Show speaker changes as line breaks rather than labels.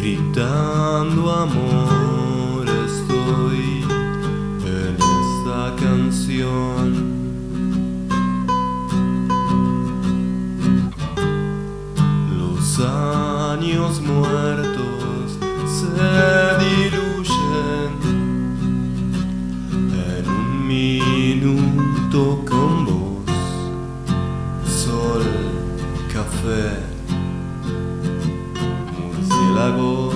Gritando amor estoy en esta canción. Los años muertos se diluyen en un minuto con vos, sol, café. lago.